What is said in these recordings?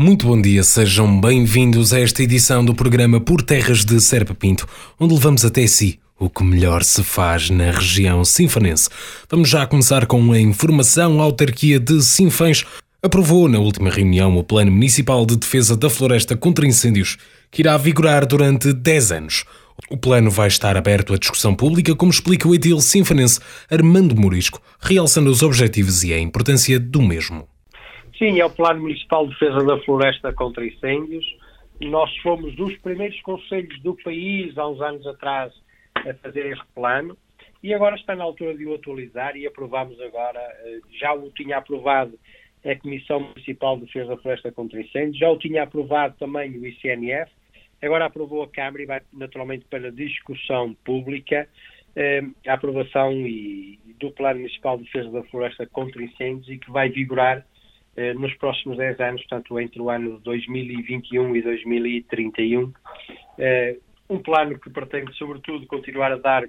Muito bom dia, sejam bem-vindos a esta edição do programa Por Terras de Serpa Pinto, onde levamos até si o que melhor se faz na região sinfanense. Vamos já começar com a informação. A autarquia de Sinfãs aprovou na última reunião o Plano Municipal de Defesa da Floresta contra Incêndios, que irá vigorar durante 10 anos. O plano vai estar aberto à discussão pública, como explica o edil sinfanense Armando Morisco, realçando os objetivos e a importância do mesmo. Sim, é o Plano Municipal de Defesa da Floresta contra Incêndios. Nós fomos dos primeiros conselhos do país, há uns anos atrás, a fazer este plano e agora está na altura de o atualizar e aprovamos agora, eh, já o tinha aprovado a Comissão Municipal de Defesa da Floresta contra Incêndios, já o tinha aprovado também o ICNF, agora aprovou a Câmara e vai naturalmente para discussão pública eh, a aprovação e, do Plano Municipal de Defesa da Floresta contra Incêndios e que vai vigorar nos próximos 10 anos, portanto, entre o ano 2021 e 2031. Eh, um plano que pretende, sobretudo, continuar a dar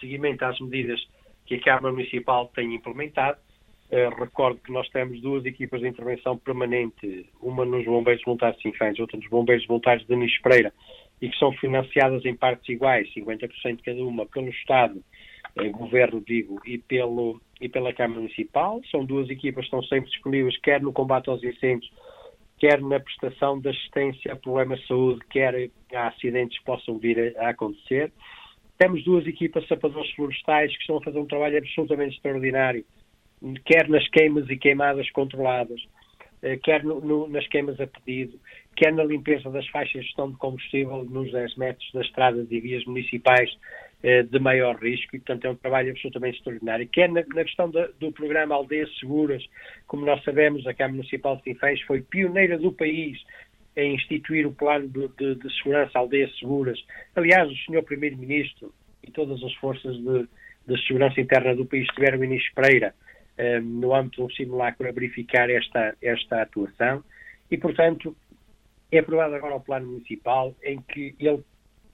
seguimento às medidas que a Câmara Municipal tem implementado. Uh, recordo que nós temos duas equipas de intervenção permanente, uma nos Bombeiros Voluntários de Sinfãs, outra nos Bombeiros Voluntários de Nis Pereira, e que são financiadas em partes iguais, 50% cada uma, pelo Estado, eh, Governo, digo, e, pelo, e pela Câmara Municipal. São duas equipas que estão sempre disponíveis, quer no combate aos incêndios, quer na prestação de assistência a problemas de saúde, quer a acidentes que possam vir a, a acontecer. Temos duas equipas de sapadores florestais que estão a fazer um trabalho absolutamente extraordinário, quer nas queimas e queimadas controladas, eh, quer no, no, nas queimas a pedido, quer na limpeza das faixas de gestão de combustível nos 10 metros das estradas e vias municipais de maior risco e, portanto, é um trabalho absolutamente extraordinário. Quer na, na questão da, do programa Aldeias Seguras, como nós sabemos, a Câmara Municipal de Sinfãs foi pioneira do país em instituir o plano de, de, de segurança Aldeias Seguras. Aliás, o Sr. Primeiro-Ministro e todas as forças de, de, segurança interna do país tiveram em Pereira eh, no âmbito de um simulacro a verificar esta, esta atuação e, portanto, é aprovado agora o plano municipal em que ele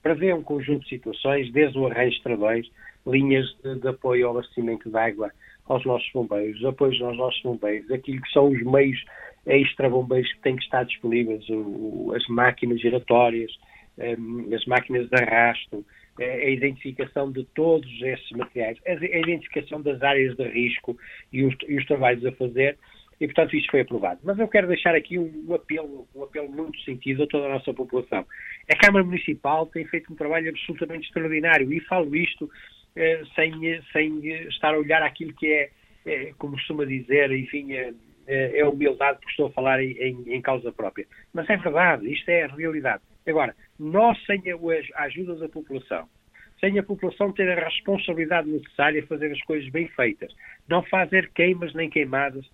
prevê um conjunto de situações, desde o arranjo de travões, linhas de, de, apoio ao abastecimento de água aos nossos bombeiros, apoios aos nossos bombeiros, aquilo que são os meios extra-bombeiros que têm que estar disponíveis, o, as máquinas giratórias, um, as máquinas de arrasto, a identificação de todos esses materiais, a identificação das áreas de risco e os, e os trabalhos a fazer, e, portanto, isto foi aprovado. Mas eu quero deixar aqui um, apelo, um apelo muito sentido a toda a nossa população. A Câmara Municipal tem feito um trabalho absolutamente extraordinário e falo isto eh, sem, sem estar a olhar aquilo que é, eh, como costuma dizer, enfim, eh, é humildade porque estou a falar em, em, em, causa própria. Mas é verdade, isto é a realidade. Agora, nós sem a, a ajuda da população, sem a população ter a responsabilidade necessária a fazer as coisas bem feitas, não fazer queimas nem queimadas,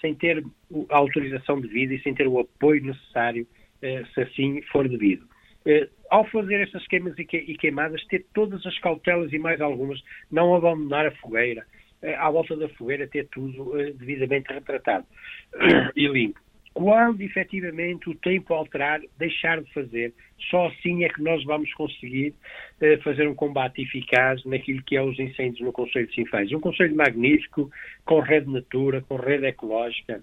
sem ter a autorização devida e sem ter o apoio necessário, eh, se assim for devido. Eh, ao fazer estas queimas e queimadas, ter todas as cautelas e mais algumas, não abandonar a fogueira, eh, à volta da fogueira, ter tudo devidamente retratado e limpo quando efetivamente o tempo alterar, deixar de fazer. Só assim é que nós vamos conseguir uh, fazer um combate eficaz naquilo que é os incêndios no Conselho de Sinfãs. Um Conselho magnífico, com rede natura, com rede ecológica,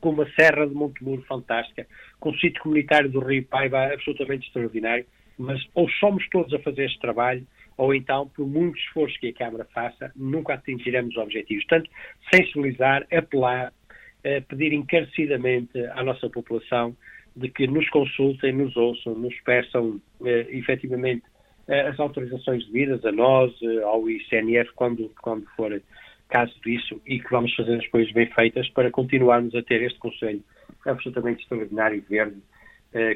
com uma serra de Montemuro fantástica, com o sítio comunitário do Rio Paiva absolutamente extraordinário, mas ou somos todos a fazer este trabalho, ou então, por muito esforço que a Câmara faça, nunca atingiremos os objetivos. Portanto, sensibilizar, apelar, pedir encarecidamente à nossa população de que nos consultem, nos ouçam, nos peçam eh, efetivamente eh, as autorizações devidas a nós, eh, ao ICNF, quando, quando for caso disso, e que vamos fazer as coisas bem feitas para continuarmos a ter este Conselho absolutamente extraordinário e verde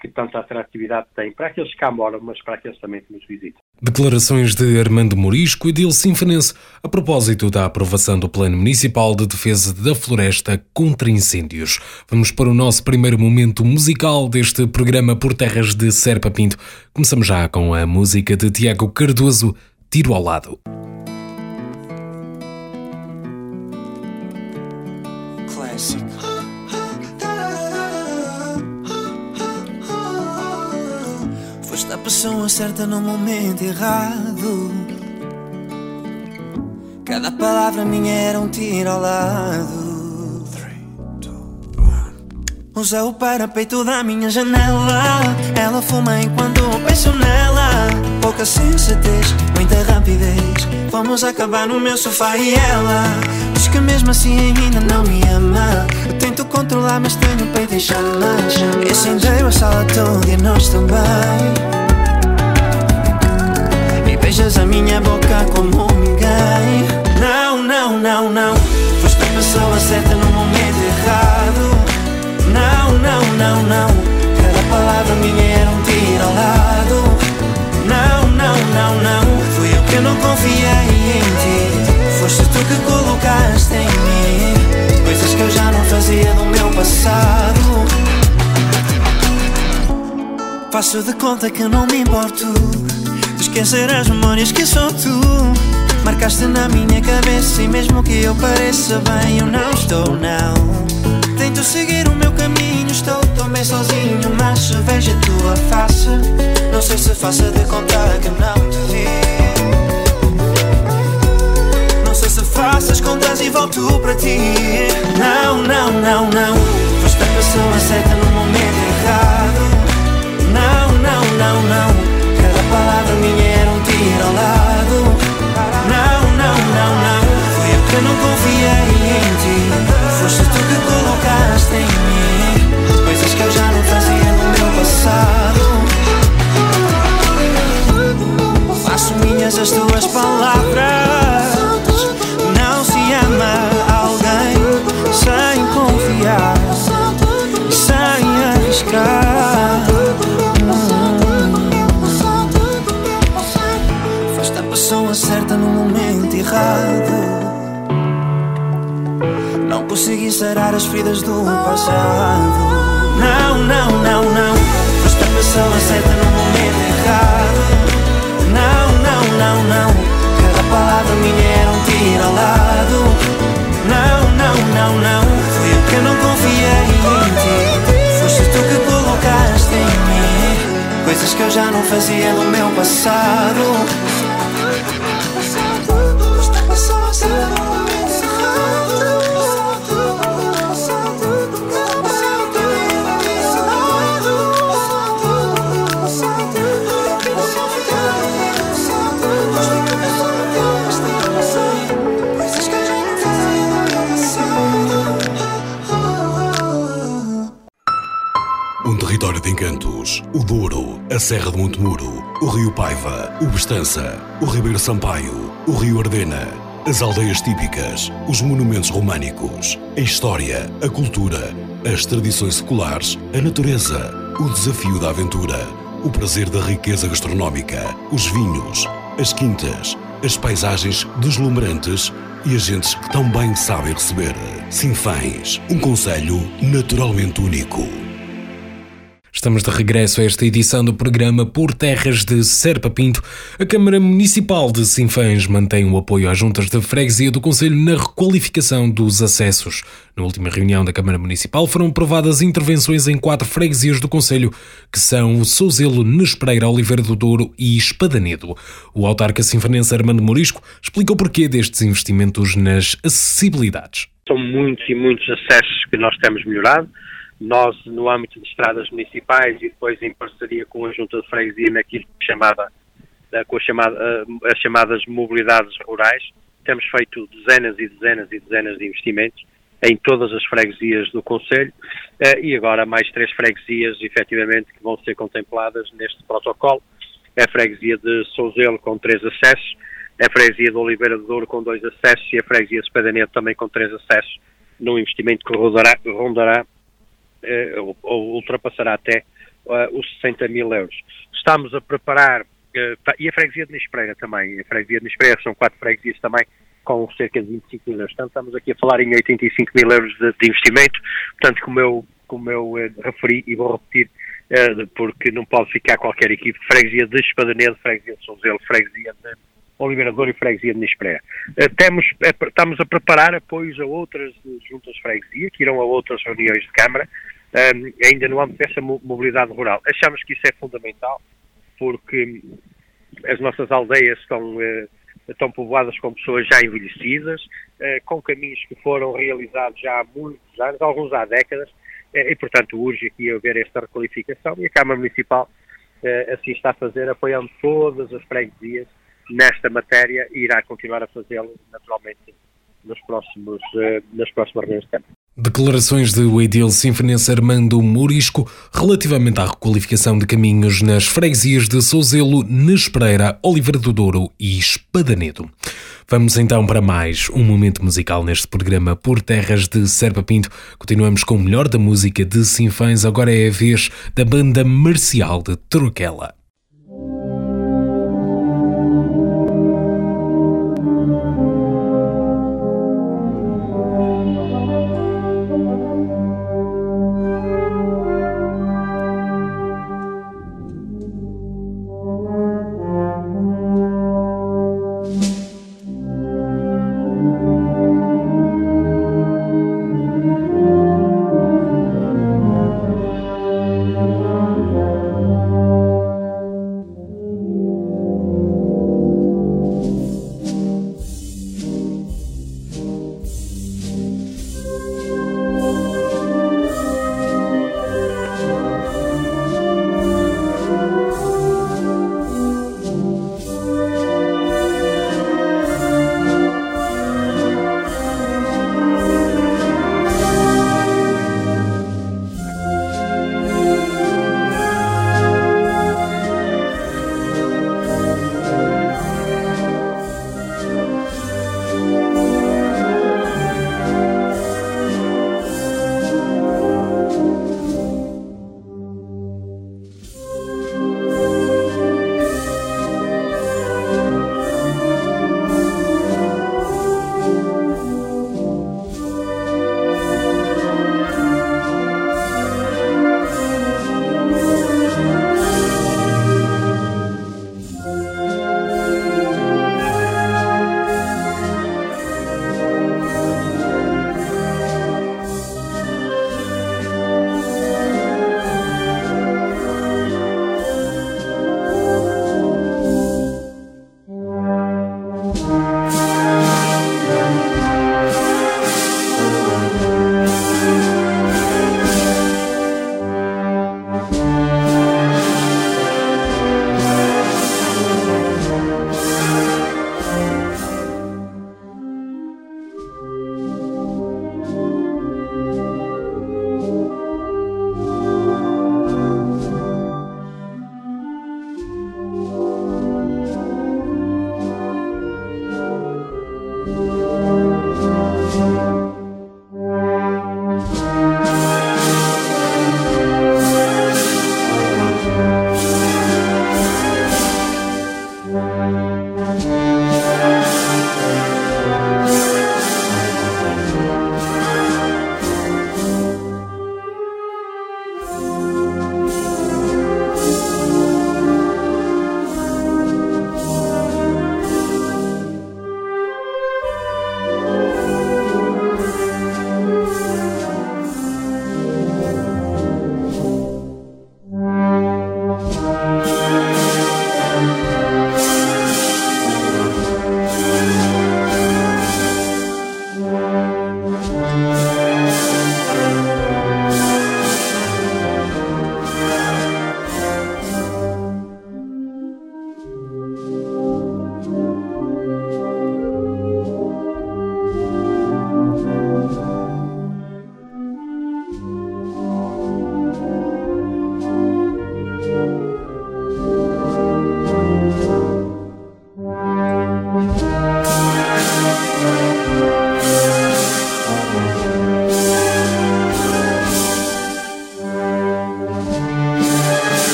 que tanta atratividade tem para aqueles que cá moram, mas para aqueles também que nos visitam. Declarações de Armando Morisco e Dil Sinfonense a propósito da aprovação do Plano Municipal de Defesa da Floresta contra Incêndios. Vamos para o nosso primeiro momento musical deste programa por terras de Serpa Pinto. Começamos já com a música de Tiago Cardoso, Tiro ao Lado. Pessoa certa no momento errado. Cada palavra minha era um tiro ao lado. Usa o parapeito da minha janela. Ela fuma enquanto penso nela. Pouca sensatez, muita rapidez. Vamos acabar no meu sofá e ela diz que mesmo assim ainda não me ama. Eu tento controlar, mas tenho o peito em chamas. Incendeio a sala toda e nós também. Beijas a minha boca como ninguém. Não, não, não, não. Foste a pessoa certa no momento errado. Não, não, não, não. Cada palavra minha era um tiro ao lado. Não, não, não, não. Fui eu que não confiei em ti. Foste tu que colocaste em mim coisas que eu já não fazia do meu passado. Faço de conta que não me importo esquecer as memórias que sou tu. Marcaste na minha cabeça e mesmo que eu pareça bem, eu não estou, não. Tento seguir o meu caminho, estou tão bem sozinho, mas se vejo a tua face, não sei se faço de contar que não te vi. Não sei se faço as contas e volto para ti. Não, não, não, não. Foste a pessoa certa no momento errado. Não, não, não, não. Palavra minha era um tiro ao lado. Não, não, não, não. Fui eu que não confiei em ti. Foste tu que colocaste em mim o Rio Paiva, o Bestança, o Ribeiro Sampaio, o Rio Ardena, as aldeias típicas, os monumentos românicos, a história, a cultura, as tradições seculares, a natureza, o desafio da aventura, o prazer da riqueza gastronómica, os vinhos, as quintas, as paisagens deslumbrantes e as gentes que tão bem sabem receber. Sinfãs, um conselho naturalmente único. Estamos de regresso a esta edição do programa Por Terras de Serpa Pinto. A Câmara Municipal de Sinfãs mantém o apoio às juntas de freguesia do Conselho na requalificação dos acessos. Na última reunião da Câmara Municipal foram aprovadas intervenções em quatro freguesias do Conselho, que são Souzelo, Nespreira, Oliveira do Douro e Espadanedo. O autarca sinfanense Armando Morisco explica o porquê destes investimentos nas acessibilidades. São muitos e muitos acessos que nós temos melhorado. Nós, no âmbito de estradas municipais e depois em parceria com a Junta de Freguesia, naquilo que chamava, eh, com chamada, eh, as chamadas mobilidades rurais, temos feito dezenas e dezenas e dezenas de investimentos em todas as freguesias do Conselho eh, e agora mais três freguesias, efetivamente, que vão ser contempladas neste protocolo. É a freguesia de Souzelo com três acessos, é a freguesia de Oliveira do Douro com dois acessos e a freguesia de Espadaneto também com três acessos, num investimento que rondará, rondará ou, ou ultrapassará até eh, os 60 mil euros. Estamos a preparar, eh, e a freguesia de Nispreira também, a freguesia de Nispreira são quatro freguesias também com cerca de 25 mil euros. Portanto, estamos aqui a falar em 85 mil euros de, de investimento, portanto, como eu, como eu referi e vou repetir, porque não pode ficar qualquer equipe, freguesia de Espadanedo, freguesia de Souzelo, freguesia de Oliveira Douro e freguesia de Nispreira. Temos, estamos a preparar apoios a outras juntas de freguesia, que irão a outras reuniões de Câmara, ainda no âmbito dessa mobilidade rural. Achamos que isso é fundamental, porque as nossas aldeias estão, estão povoadas com pessoas já envelhecidas, com caminhos que foram realizados já há muitos anos, alguns há décadas, e, portanto, urge aqui haver esta requalificação e a Câmara Municipal assim está a fazer, apoiando todas as freguesias nesta matéria e irá continuar a fazê-lo, naturalmente, nos próximos, nas próximas reuniões de Câmara. Declarações de Edil Sinfonense Armando Murisco relativamente à requalificação de caminhos nas freguesias de Souzelo, Nespereira, Oliveira do Douro e Espadanedo. Vamos então para mais um momento musical neste programa Por Terras de Serpa Pinto. Continuamos com o melhor da música de Sinfãs, agora é a vez da banda marcial de Troquela.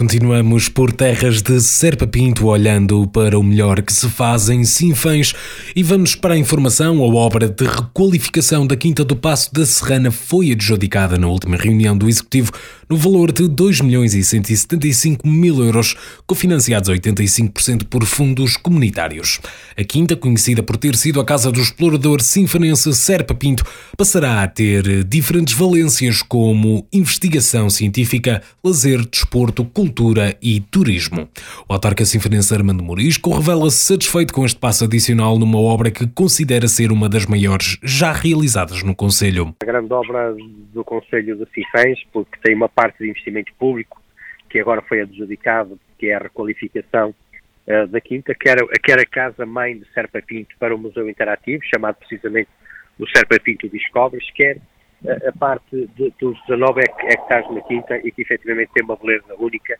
Continuamos por terras de Serpa Pinto, olhando para o melhor que se faz em Sinfãs e vamos para a informação. A obra de requalificação da Quinta do Passo da Serrana foi adjudicada na última reunião do Executivo no valor de 2 milhões e 175 mil euros, cofinanciados 85% por fundos comunitários. A Quinta, conhecida por ter sido a casa do explorador sinfanense Serpa Pinto, passará a ter diferentes valências como investigação científica, lazer, desporto, cultura e turismo. O autarca sinfonense Armando Morisco revela-se satisfeito com este passo adicional numa obra que considera ser uma das maiores já realizadas no Conselho. A grande obra do Conselho de Sinfãs, porque tem uma parte de investimento público que agora foi adjudicado, que é a requalificação uh, da Quinta, que era, que era a casa-mãe de Serpa Pinto para o Museu Interativo, chamado precisamente o Serpa Pinto Descobres, quer a, eh, a parte de, dos 19 hectares na Quinta e que efetivamente tem uma beleza única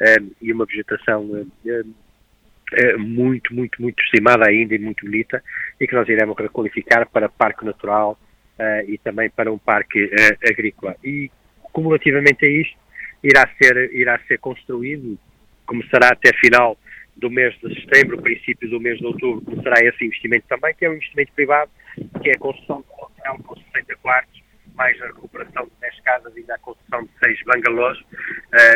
uh, e uma vegetação uh, muito, muito, muito estimada ainda e muito bonita e que nós iremos requalificar para parque natural e também para um parque agrícola. E cumulativamente a isto, irá ser, irá ser construído, começará até final do mês de setembro, princípio do mês de outubro, começará esse investimento também, que é um investimento privado, que é a construção de um hotel com 60 quartos, mais a recuperação de 10 casas e a construção de 6 bangalôs,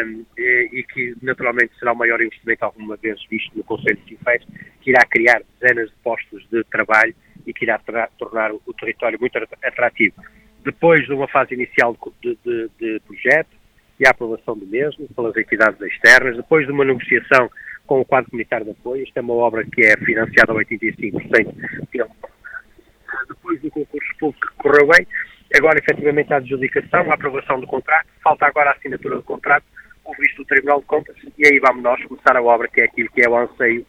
um, e, e, que naturalmente será o maior investimento alguma vez visto no Conselho de Sinfãs, que irá criar dezenas de postos de trabalho e que irá tornar o território muito atrativo depois de uma fase inicial de, de, de projeto e a aprovação do mesmo pelas entidades externas, depois de uma negociação com o quadro comunitário de apoio, esta é uma obra que é financiada a 85% depois do concurso público que correu bem, agora efetivamente a adjudicação, a aprovação do contrato, falta agora a assinatura do contrato, o visto do Tribunal de Contas, e aí vamos nós começar a obra que é aquilo que é o anseio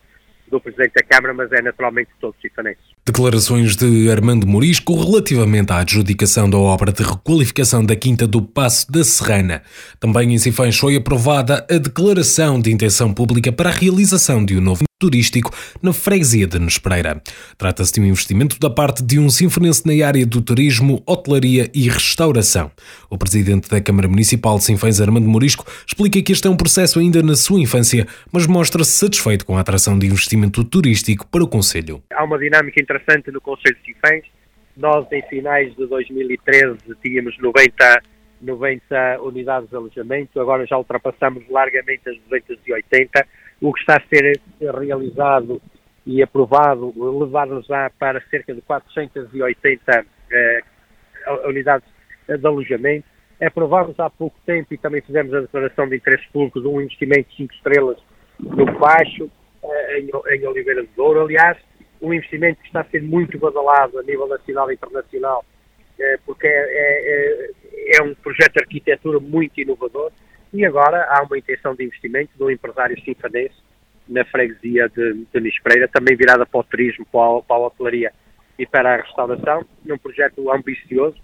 do Presidente da Câmara, mas é naturalmente de todos os cifanenses. Declarações de Armando Morisco relativamente à adjudicação da obra de requalificação da Quinta do Passo da Serrana. Também em Sinfãs foi aprovada a declaração de intenção pública para a realização de um novo turístico na freguesia de Nespreira. Trata-se de um investimento da parte de um sinfonense na área do turismo, hotelaria e restauração. O presidente da Câmara Municipal de Sinfãs, Armando Morisco, explica que este é um processo ainda na sua infância, mas mostra-se satisfeito com a atração de investimento turístico para o Conselho. Há uma dinâmica interessante no Conselho de Sinfãs. Nós, em finais de 2013, tínhamos 90 90 unidades de alojamento, agora já ultrapassamos largamente as 280 o que está a ser realizado e aprovado levar-nos para cerca de 480 eh, unidades de alojamento. Aprovamos há pouco tempo e também fizemos a declaração de interesse público de um investimento de 5 estrelas no Baixo, eh, em, em Oliveira de Douro. Aliás, um investimento que está a ser muito badalado a nível nacional e internacional, eh, porque é, é, é um projeto de arquitetura muito inovador e agora há uma intenção de investimento de um empresário sinfanense na freguesia de, de Nispreira, também virada para o turismo, para a, para a hotelaria e para a restauração, num projeto ambicioso,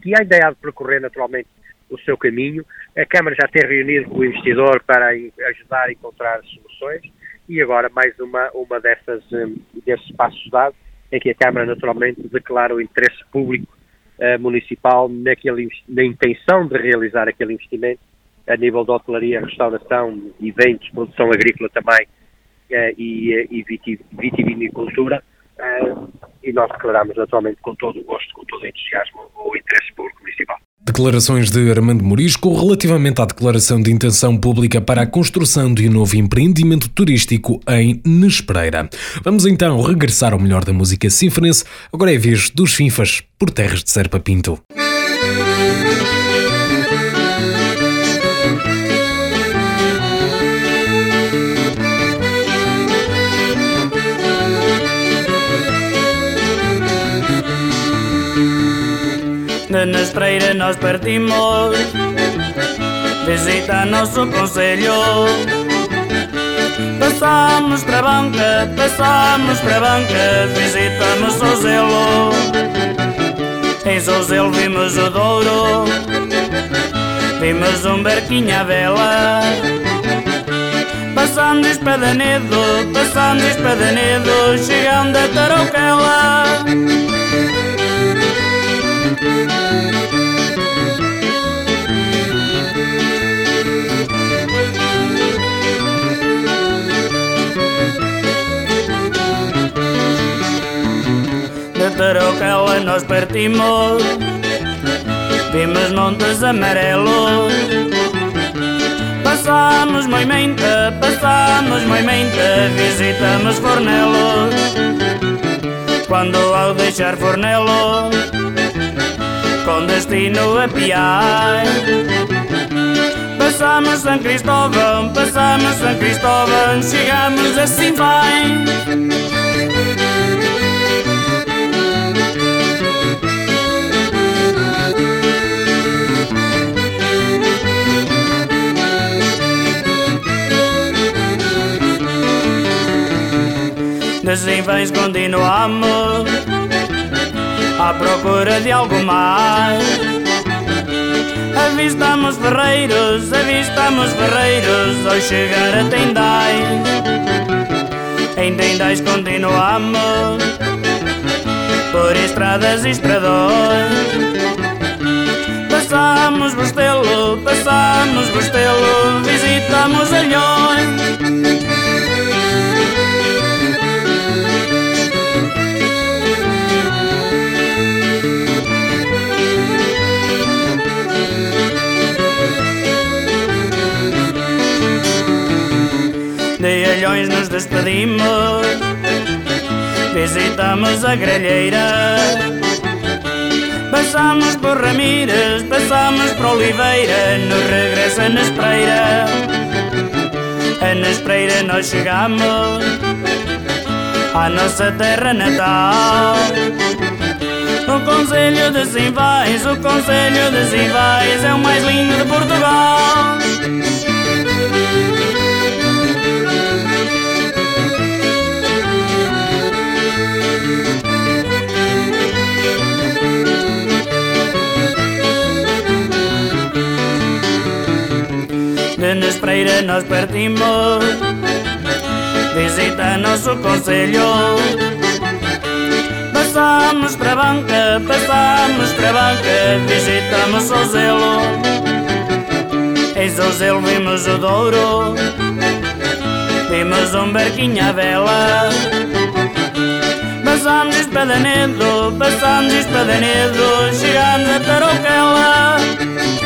que há ideia de percorrer naturalmente o seu caminho. A Câmara já tem reunido com o investidor para ajudar a encontrar soluções e agora mais uma, uma dessas, um, desses passos dados em que a Câmara naturalmente declara o interesse público uh, municipal naquele, na intenção de realizar aquele investimento a nível de hotelaria, restauração, eventos, produção agrícola também uh, e, e vitivinicultura. Uh, e nós declaramos naturalmente com todo o gosto, com todo o entusiasmo, o interesse público municipal. Declarações de Armando Morisco relativamente à declaração de intenção pública para a construção de um novo empreendimento turístico em Nespreira. Vamos então regressar ao melhor da música sinfonense. Agora é a vez dos Finfas por terras de Serpa Pinto. De Nespreira nós partimos. Visita nosso conselho. Passamos para a banca, passamos para a banca Visitamos o Zelo. Em Zelo vimos o Douro Vimos um barquinho à vela. Passando Espadanedo, passando Espadanedo Chegando a Tarouquela Tarouquela nós partimos Vimos montes amarelos. Passamos Moimenta, passamos Moimenta Visitamos Fornelos. Quando ao deixar Fornelo Com destino a Piai. Passamos São Cristóvão, passamos São Cristóvão Chegamos a Sinfães Assim vens continuamos À procura de algo mais. Avistamos ferreiros, avistamos ferreiros. Ao chegar a Tendais Em Tendais continuamos Por estradas e estradões. Passamos Bostelo, passamos Bostelo. Visitamos Alhões despedimos Visitamos a grelheira Passamos por Ramírez, passamos por Oliveira No regresso a Nespreira A Nespreira nós chegamos À nossa terra natal. O Conselho de Simvais, o Conselho de Simvais é o mais lindo de Portugal. De Espreira nós partimos Visita nosso conselho Passamos para a banca, passamos para a banca Visitamos o Zelo Em Zelo vimos o Douro Vimos um barquinho à vela. Passamos Espadanedo, passamos Espadanedo Chegamos a Tarouquela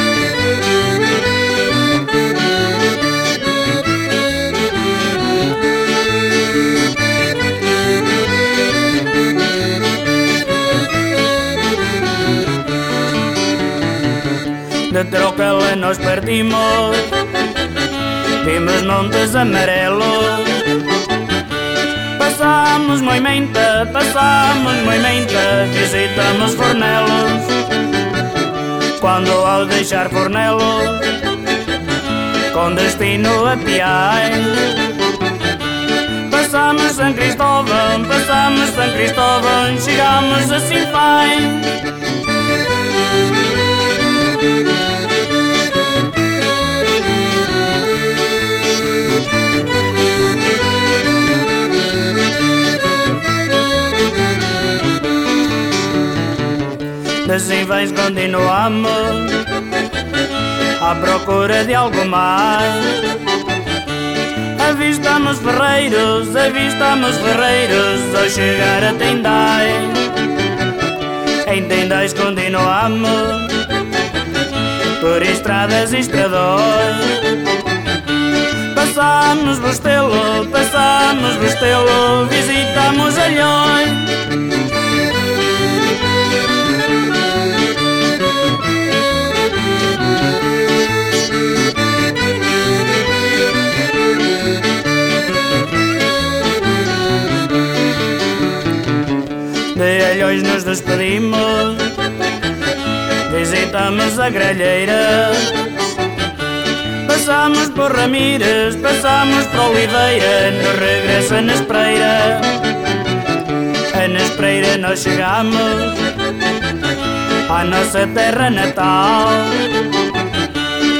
de Troquela nós partimos Vimos montes amarelos Passamos Moimenta, passamos Moimenta Visitamos Fornelos quando ao deixar Cornelo, com destino a Piai. Passamos São Cristóvão, passamos São Cristóvão, chegamos a Sinfãs. Assim vens continuamos à procura de algo mais. Avistamos ferreiros, avistamos ferreiros ao chegar a Tendai. Em Tendais continuamos por estradas e estradões. Passamos Bostelo, passamos Bostelo, visitamos Alhões. de Allois nos despedimos. Visitamos a Gralleira Pasamos por Ramírez, pasamos por Oliveira No regresa na Espreira. A na nós chegamos À nossa terra natal.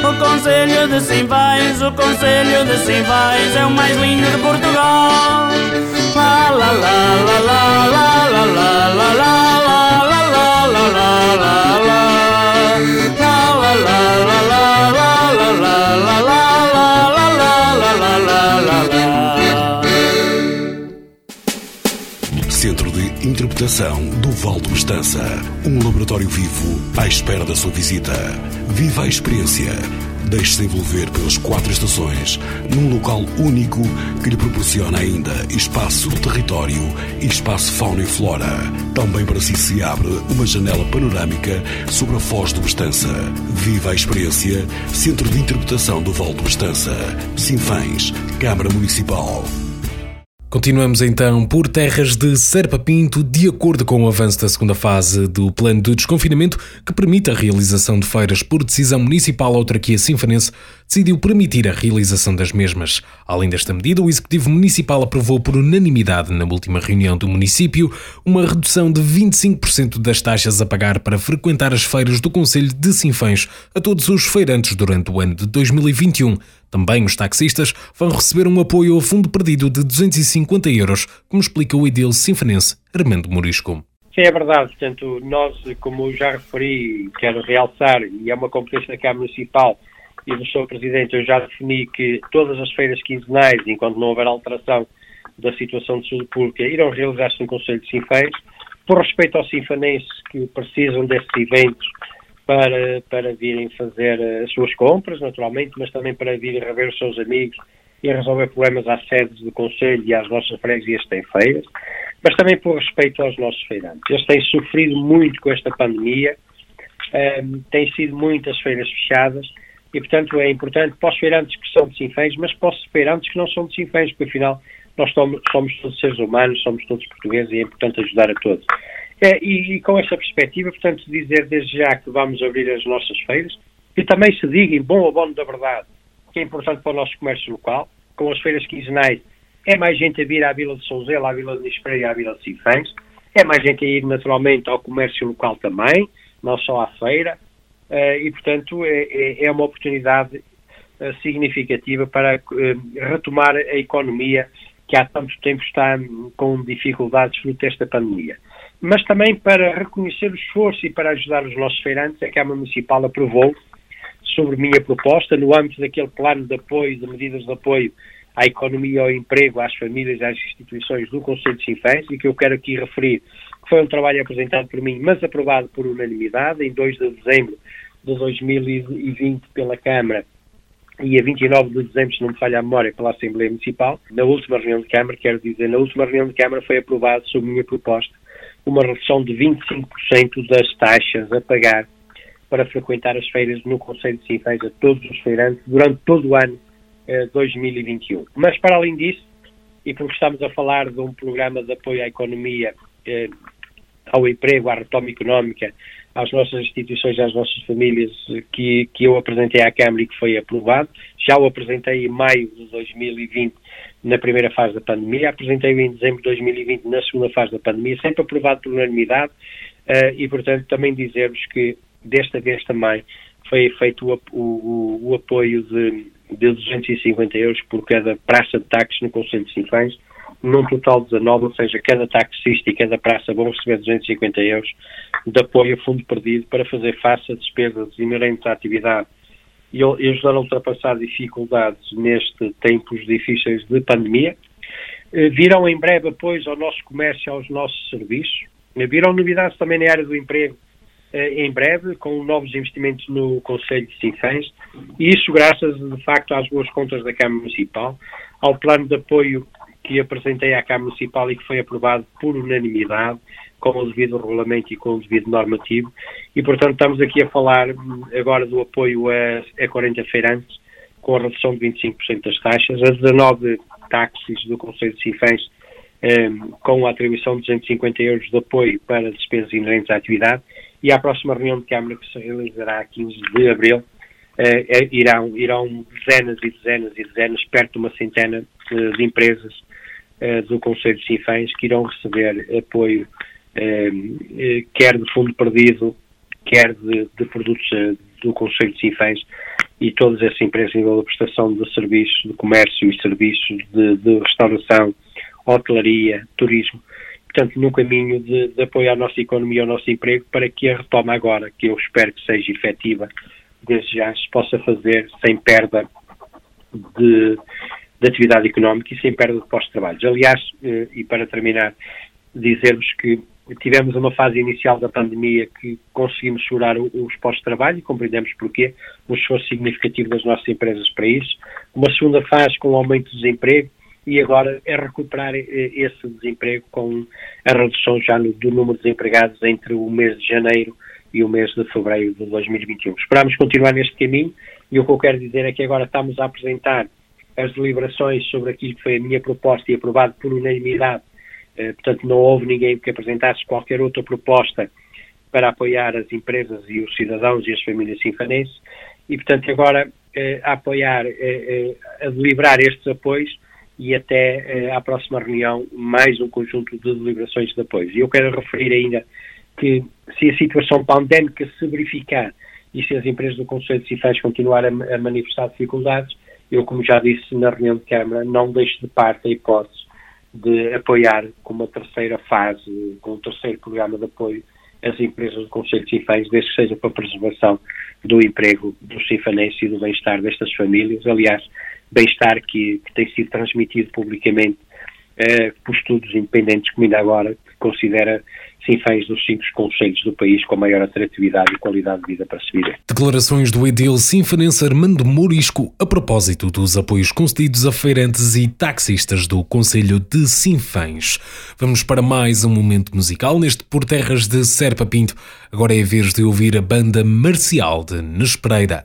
O Conselho de Simvais, o Conselho de Simvais é o mais lindo de Portugal. La la la la la la la la la la la Centro de Interpretação do Val do Estança. Um laboratório vivo à espera da sua visita. Viva a experiência Deixe-se envolver pelas quatro estações, num local único que lhe proporciona ainda espaço, território e espaço fauna e flora. Também para si se abre uma janela panorâmica sobre a Foz do Estança. Viva a experiência, Centro de Interpretação do Val do Estança. Sinfãs, Câmara Municipal. Continuamos então por terras de Serpa Pinto, de acordo com o avanço da segunda fase do plano de desconfinamento, que permite a realização de feiras por decisão municipal, a autarquia sinfanense decidiu permitir a realização das mesmas. Além desta medida, o Executivo Municipal aprovou por unanimidade na última reunião do município uma redução de 25% das taxas a pagar para frequentar as feiras do Conselho de Sinfãs a todos os feirantes durante o ano de 2021. Também os taxistas vão receber um apoio ao fundo perdido de 250 euros, como explica o edil sinfanense Armando Morisco. Sim, é verdade. Portanto, nós, como já referi, quero realçar, e é uma competência da Câmara Municipal e do Sr. Presidente, eu já defini que todas as feiras quinzenais, enquanto não houver alteração da situação de saúde pública, irão realizar-se no Conselho de Sinfãs. Por respeito aos sinfanenses que precisam desses eventos, para, para virem fazer eh, as suas compras, naturalmente, mas também para virem rever os seus amigos e resolver problemas às sedes do Conselho e às nossas freguesias que têm feiras, mas também por respeito aos nossos feirantes. Eles têm sofrido muito com esta pandemia, um, ehm, têm sido muitas feiras fechadas e, portanto, é importante para os feirantes que são de Sinfãs, mas para os feirantes que não são de Sinfãs, porque afinal nós somos, somos todos seres humanos, somos todos portugueses e é importante ajudar a todos. É, e, e, com essa perspectiva, portanto, dizer desde já que vamos abrir as nossas feiras e também se diga, bom abono da verdade, que é importante para o nosso comércio local, com as feiras quinzenais, é mais gente a vir à Vila de Souzela, à Vila de Nispreia e à Vila de Sinfãs, é mais gente a ir naturalmente ao comércio local também, não só à feira, uh, e portanto é, é, é uma oportunidade uh, significativa para uh, retomar a economia que há tanto tempo está com dificuldades fruto desta pandemia mas também para reconhecer o esforço e para ajudar os nossos feirantes, a Câmara Municipal aprovou, sobre minha proposta, no âmbito daquele plano de apoio, de medidas de apoio à economia ao emprego, às famílias às instituições do Conselho de Sinfãs, e que eu quero aqui referir que foi um trabalho apresentado por mim, mas aprovado por unanimidade, em 2 de dezembro de 2020 pela Câmara e a 29 de dezembro, se não me falha a memória, pela Assembleia Municipal. Na última reunião de Câmara, quero dizer, na última reunião de Câmara foi aprovado, sob minha proposta, uma redução de 25% das taxas a pagar para frequentar as feiras no Conselho de Sinfãs a todos os feirantes durante todo o ano eh, 2021. Mas, para além disso, e porque estamos a falar de um programa de apoio à economia, eh, ao emprego, à retoma económica, às nossas instituições, às nossas famílias, que, que eu apresentei à Câmara e que foi aprovado. Já o apresentei em maio de 2020, na primeira fase da pandemia, apresentei-o em dezembro de 2020, na segunda fase da pandemia, sempre aprovado por unanimidade, uh, e, portanto, também dizer-vos que desta vez também foi feito o, o, o apoio de, de 250 euros por cada praça de táxi no Conselho de Sinfãs, num total de 19, ou seja, cada taxista e cada praça vão receber 250 euros de apoio a fundo perdido para fazer face a despesas inerentes à atividade e, ajudar a ultrapassar dificuldades neste tempos difíceis de pandemia. Eh, virão em breve apoios ao nosso comércio e aos nossos serviços. Eh, virão novidades também na área do emprego eh, em breve, com novos investimentos no Conselho de Sinfãs, e isso graças, de facto, às boas contas da Câmara Municipal, ao plano de apoio que apresentei à Câmara Municipal e que foi aprovado por unanimidade, com o devido regulamento e com o devido normativo, e portanto estamos aqui a falar hum, agora do apoio a, a 40 feirantes, com a redução de 25% das taxas, a 19 táxis do Conselho de Sinfãs, um, com a atribuição de 250 euros de apoio para despesas inerentes à atividade, e à próxima reunião de Câmara que se realizará a 15 de abril, uh, irão, irão dezenas e dezenas e dezenas, perto de uma centena uh, de empresas do Conselho de Sinfãs que irão receber apoio, quer de fundo perdido, quer de, de produtos do Conselho de Sinfãs e todas essas empresas em nível de prestação de serviços, de comércio e serviços de, de restauração, hotelaria, turismo, portanto, no caminho de, de apoiar a nossa economia, o nosso emprego, para que a retoma agora, que eu espero que seja efetiva, desde já se possa fazer sem perda de, de atividade económica e sem perda de postos de trabalho. Aliás, eh, e para terminar, dizer-vos que tivemos uma fase inicial da pandemia que conseguimos segurar os postos de trabalho e compreendemos porquê, um esforço significativo das nossas empresas para isso. Uma segunda fase com o aumento do desemprego e agora é recuperar eh, esse desemprego com a redução já do número de desempregados entre o mês de janeiro e o mês de fevereiro de 2021. Esperamos continuar neste caminho e o que eu quero dizer é que agora estamos a apresentar as deliberações sobre aquilo que foi a minha proposta e aprovado por unanimidade. Eh, portanto, não houve ninguém que apresentasse qualquer outra proposta para apoiar as empresas e os cidadãos e as famílias sinfanenses e, portanto, agora eh, a apoiar, eh, a deliberar estes apoios e até à próxima reunião mais um conjunto de deliberações de apoio. E eu quero referir ainda que se a situação pandémica se verificar e se as empresas do Conselho de Cifés continuarem a manifestar dificuldades, eu, como já disse na reunião de Câmara, não deixo de parte a hipótese de apoiar com uma terceira fase, com um terceiro programa de apoio, as empresas do Conselho de Cifés, desde que seja para a preservação do emprego dos cifanenses e do bem-estar destas famílias. Aliás, bem-estar que, que, tem sido transmitido publicamente uh, por estudos independentes, como ainda agora, que considera Sinfãs dos cinco conselhos do país com maior atratividade e qualidade de vida para se viver. Declarações do edil sinfanense Armando Morisco a propósito dos apoios concedidos a feirantes e taxistas do Conselho de Sinfãs. Vamos para mais um momento musical neste Por Terras de Serpa Pinto. Agora é a vez de ouvir a banda marcial de Nespereira.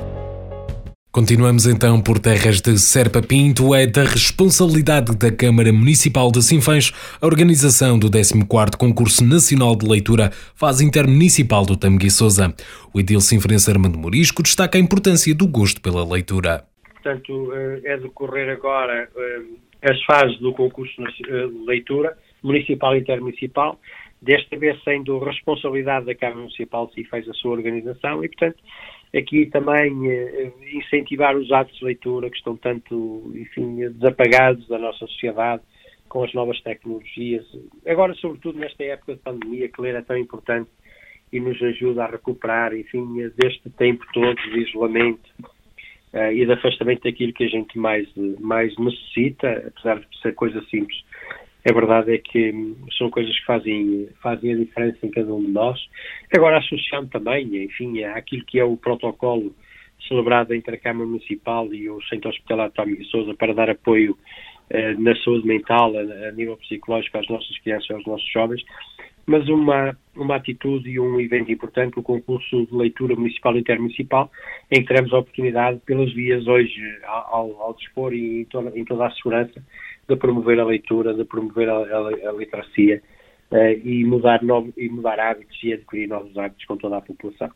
Continuamos então por terras de Serpa Pinto. É da responsabilidade da Câmara Municipal de Sinfãs a organização do 14º Concurso Nacional de Leitura Fase Intermunicipal do Tamegui Sousa. O edil sinfrense Armando Morisco destaca a importância do gosto pela leitura. Portanto, eh, é decorrer agora eh, as fases do concurso eh, de leitura municipal e intermunicipal, desta vez sendo responsabilidade da Câmara Municipal de Sinfãs a sua organização e, portanto, aqui também eh, incentivar os atos de leitura que estão tanto, enfim, desapagados da nossa sociedade com as novas tecnologias. Agora, sobretudo nesta época de pandemia, que ler é tão importante e nos ajuda a recuperar, enfim, deste tempo todo de isolamento uh, e de afastamento daquilo que a gente mais, mais necessita, apesar de ser coisa simples a verdade é que são coisas que fazem, fazem a diferença em cada um de nós. Agora, associando também, enfim, àquilo que é o protocolo celebrado entre a Câmara Municipal e o Centro Hospitalar de Souza para dar apoio eh, na saúde mental, a, a, nível psicológico, às nossas crianças e aos nossos jovens, mas uma, uma atitude e um evento importante, o concurso de leitura municipal e intermunicipal, em que teremos a oportunidade, pelas vias hoje, ao, ao dispor e em toda, em toda a segurança, de promover a leitura, de promover a, a, a literacia uh, e, mudar novo, e mudar hábitos e adquirir novos hábitos com toda a população.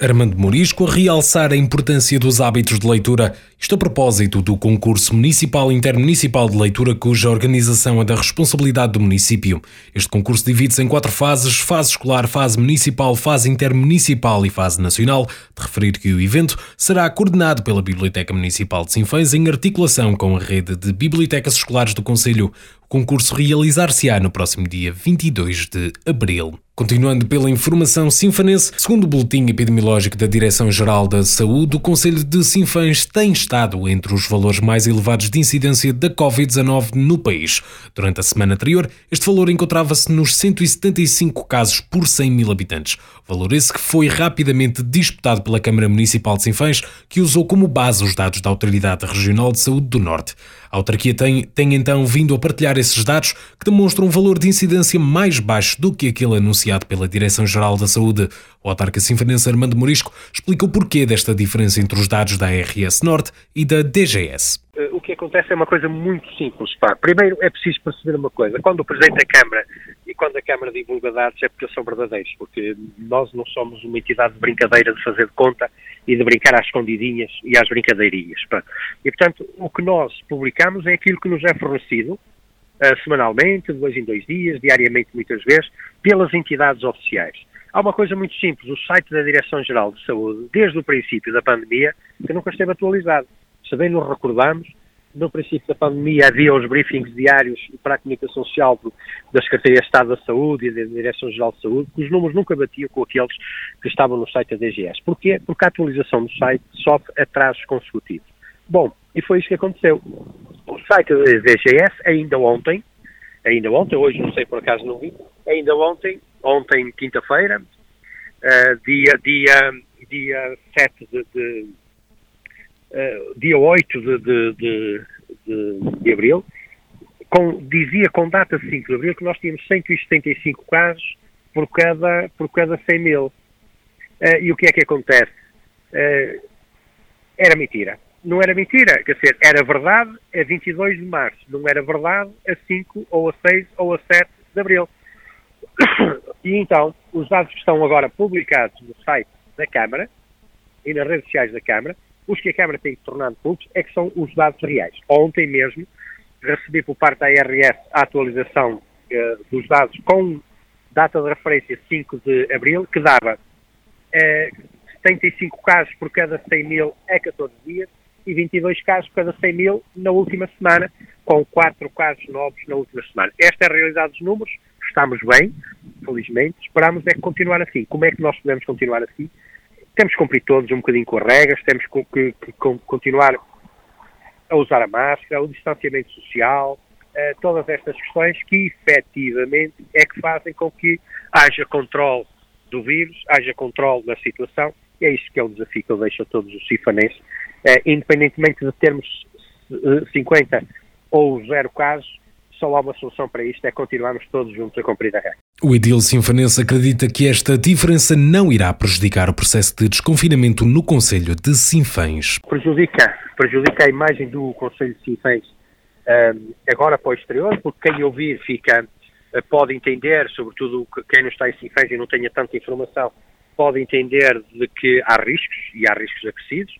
Armando Morisco a realçar a importância dos hábitos de leitura, isto a propósito do concurso municipal intermunicipal de leitura cuja organização é da responsabilidade do município. Este concurso divide-se em quatro fases: fase escolar, fase municipal, fase intermunicipal e fase nacional. De referir que o evento será coordenado pela Biblioteca Municipal de Sinfãs em articulação com a rede de bibliotecas escolares do Conselho. Concurso realizar-se-á no próximo dia 22 de abril. Continuando pela informação sinfanense, segundo o boletim epidemiológico da Direção-Geral da Saúde, o Conselho de Sinfãs tem estado entre os valores mais elevados de incidência da Covid-19 no país. Durante a semana anterior, este valor encontrava-se nos 175 casos por 100 mil habitantes. Valor esse que foi rapidamente disputado pela Câmara Municipal de Sinfãs, que usou como base os dados da Autoridade Regional de Saúde do Norte. A autarquia tem, tem então vindo a partilhar esses dados que demonstram um valor de incidência mais baixo do que aquele anunciado pela Direção-Geral da Saúde. O autarca sinfonense Armando Morisco explica o porquê desta diferença entre os dados da RS Norte e da DGS. Eh, o que acontece é uma coisa muito simples. Pá. Primeiro é preciso perceber uma coisa. Quando o Presidente da Câmara e quando a Câmara divulga dados é porque são verdadeiros, porque nós não somos uma entidade de brincadeira de fazer de conta e de brincar às escondidinhas e às brincadeirinhas. E, portanto, o que nós publicamos é aquilo que nos é fornecido uh, semanalmente, dois em dois dias, diariamente muitas vezes, pelas entidades oficiais. Há uma coisa muito simples, o site da Direção-Geral de Saúde, desde o princípio da pandemia, que nunca esteve atualizado. Se bem nos recordamos, no princípio da pandemia havia os briefings diários para a comunicação social da Secretaria de Estado da Saúde e da Direção-Geral de Saúde, que os números nunca batiam com aqueles que estavam no site da DGS. Porquê? Porque a atualização do site sofre atrasos consecutivos. Bom, e foi isso que aconteceu. O site da DGS, ainda ontem, ainda ontem, hoje não sei por acaso não vi, ainda ontem, ontem quinta-feira, uh, dia, dia, dia 7 de, de uh, dia 8 de, de, de, de abril, com, dizia com data 5 de abril que nós tínhamos 175 casos por cada, por cada 100 mil. Uh, e o que é que acontece? Uh, era mentira. Não era mentira, quer dizer, era verdade a 22 de março, não era verdade a 5 ou a 6 ou a 7 de abril. E então, os dados que estão agora publicados no site da Câmara e nas redes sociais da Câmara os que a Câmara tem tornado públicos é que são os dados reais. Ontem mesmo recebi por parte da ARS a atualização uh, dos dados com data de referência 5 de abril, que dava eh, 75 casos por cada 100 mil a 14 dias e 22 casos por cada 100 mil na última semana, com 4 casos novos na última semana. Esta é a realidade dos números, estamos bem, felizmente, esperamos é continuar assim. Como é que nós podemos continuar assim? Temos que cumprir todos um bocadinho com as regras, temos que, que, que continuar a usar a máscara, o distanciamento social, uh, todas estas questões que efetivamente é que fazem com que haja controle do vírus, haja controle da situação, e é isso que é o desafio que eu deixo a todos os cifanenses, uh, independentemente de termos 50 ou zero casos, só há uma solução para isto, é continuarmos todos juntos a cumprir a regra. O Edil Sinfanense acredita que esta diferença não irá prejudicar o processo de desconfinamento no Conselho de Sinfãs. Prejudica, prejudica a imagem do Conselho de Sinfãs um, agora para o exterior, porque quem ouvir fica, eh, pode entender, sobretudo quem não está em Sinfãs e não tenha tanta informação, pode entender de que há riscos, e há riscos acrescidos.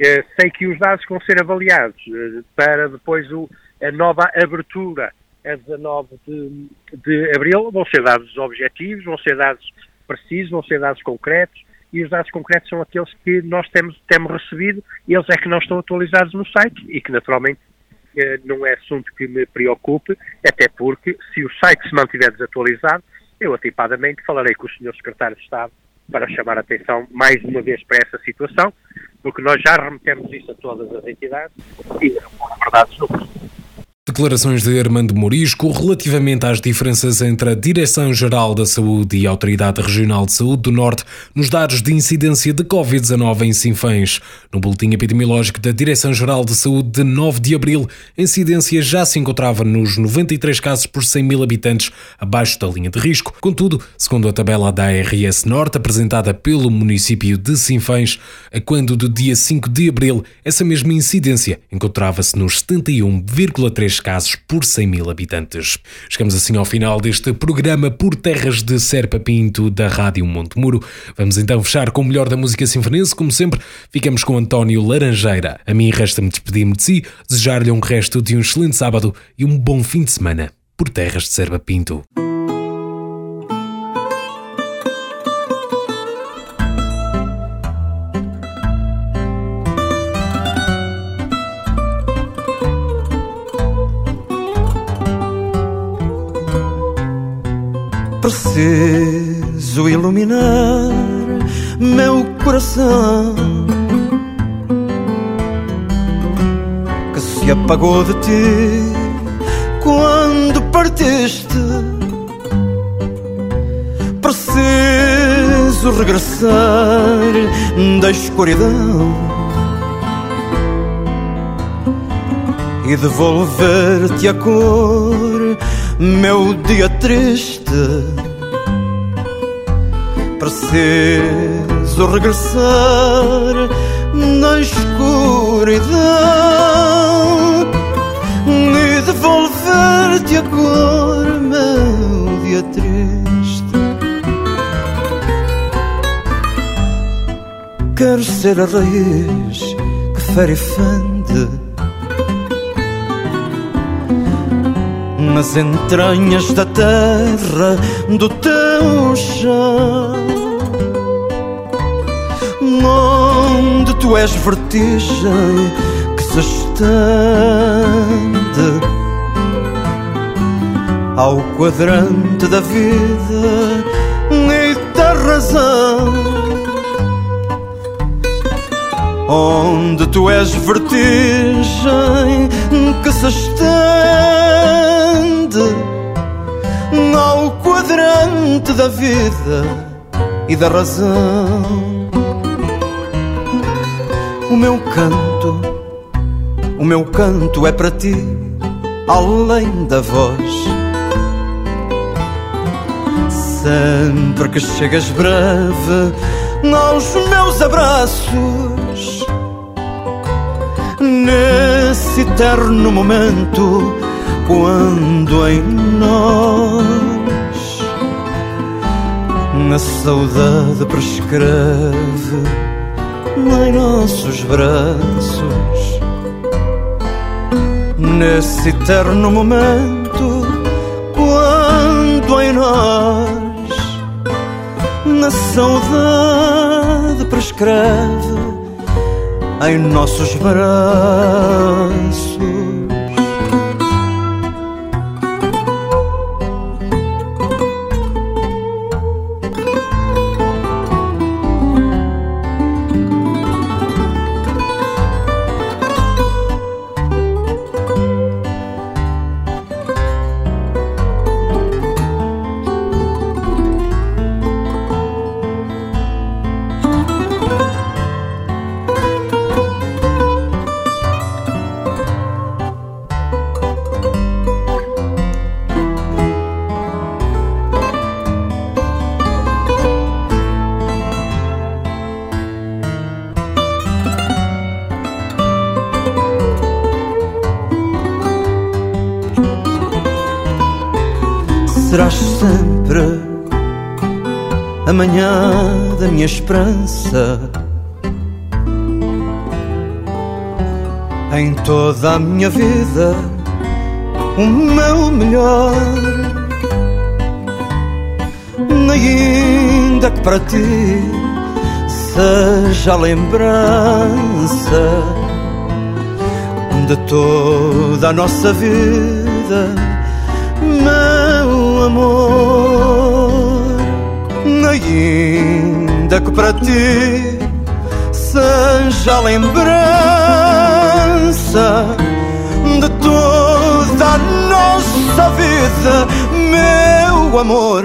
Uh, sei que os dados vão ser avaliados uh, para depois o, a nova abertura a 19 de, de abril, vão ser dados objetivos, vão ser dados precisos, vão ser dados concretos, e os dados concretos são aqueles que nós temos, temos recebido, e eles é que não estão atualizados no site, e que naturalmente eh, não é assunto que me preocupe, até porque se o site se mantiver desatualizado, eu atipadamente falarei com o Sr. Secretário de Estado para chamar a atenção mais uma vez para essa situação, porque nós já remetemos isso a todas as entidades e não foram verdades. Declarações de Armando Morisco relativamente às diferenças entre a Direção-Geral da Saúde e a Autoridade Regional de Saúde do Norte nos dados de incidência de Covid-19 em Sinfãs. No boletim epidemiológico da Direção-Geral de Saúde de 9 de abril, a incidência já se encontrava nos 93 casos por 100 mil habitantes, abaixo da linha de risco. Contudo, segundo a tabela da ARS Norte apresentada pelo município de Sinfãs, a quando do dia 5 de abril, essa mesma incidência encontrava-se nos 71,3 casos por 100 mil habitantes. Chegamos assim ao final deste programa por terras de Serpa Pinto da Rádio Montemuro. Vamos então fechar com o melhor da música sinfonense, como sempre, ficamos com António Laranjeira. A mim resta-me despedir-me de si, desejar-lhe um resto de um excelente sábado e um bom fim de semana por terras de Serpa Pinto. Preciso iluminar meu coração que se apagou de ti quando partiste. Preciso regressar da escuridão e devolver-te a cor meu dia triste. Preciso regressar na escuridão e devolver-te a cor, meu dia triste. Quero ser a raiz que fere e fende nas entranhas da terra do teu chão, onde tu és vertigem que se estende ao quadrante da vida e da razão. Onde tu és vertigem que se estende quadrante da vida e da razão. O meu canto, o meu canto é para ti, além da voz. Sempre que chegas breve aos meus abraços, nesse eterno momento quando em nós na saudade prescreve em nossos braços. Nesse eterno momento quando em nós na saudade prescreve em nossos braços manhã da minha esperança. Em toda a minha vida, o meu melhor. Ainda que para ti seja a lembrança de toda a nossa vida, meu amor. Ainda que para ti seja a lembrança de toda a nossa vida, meu amor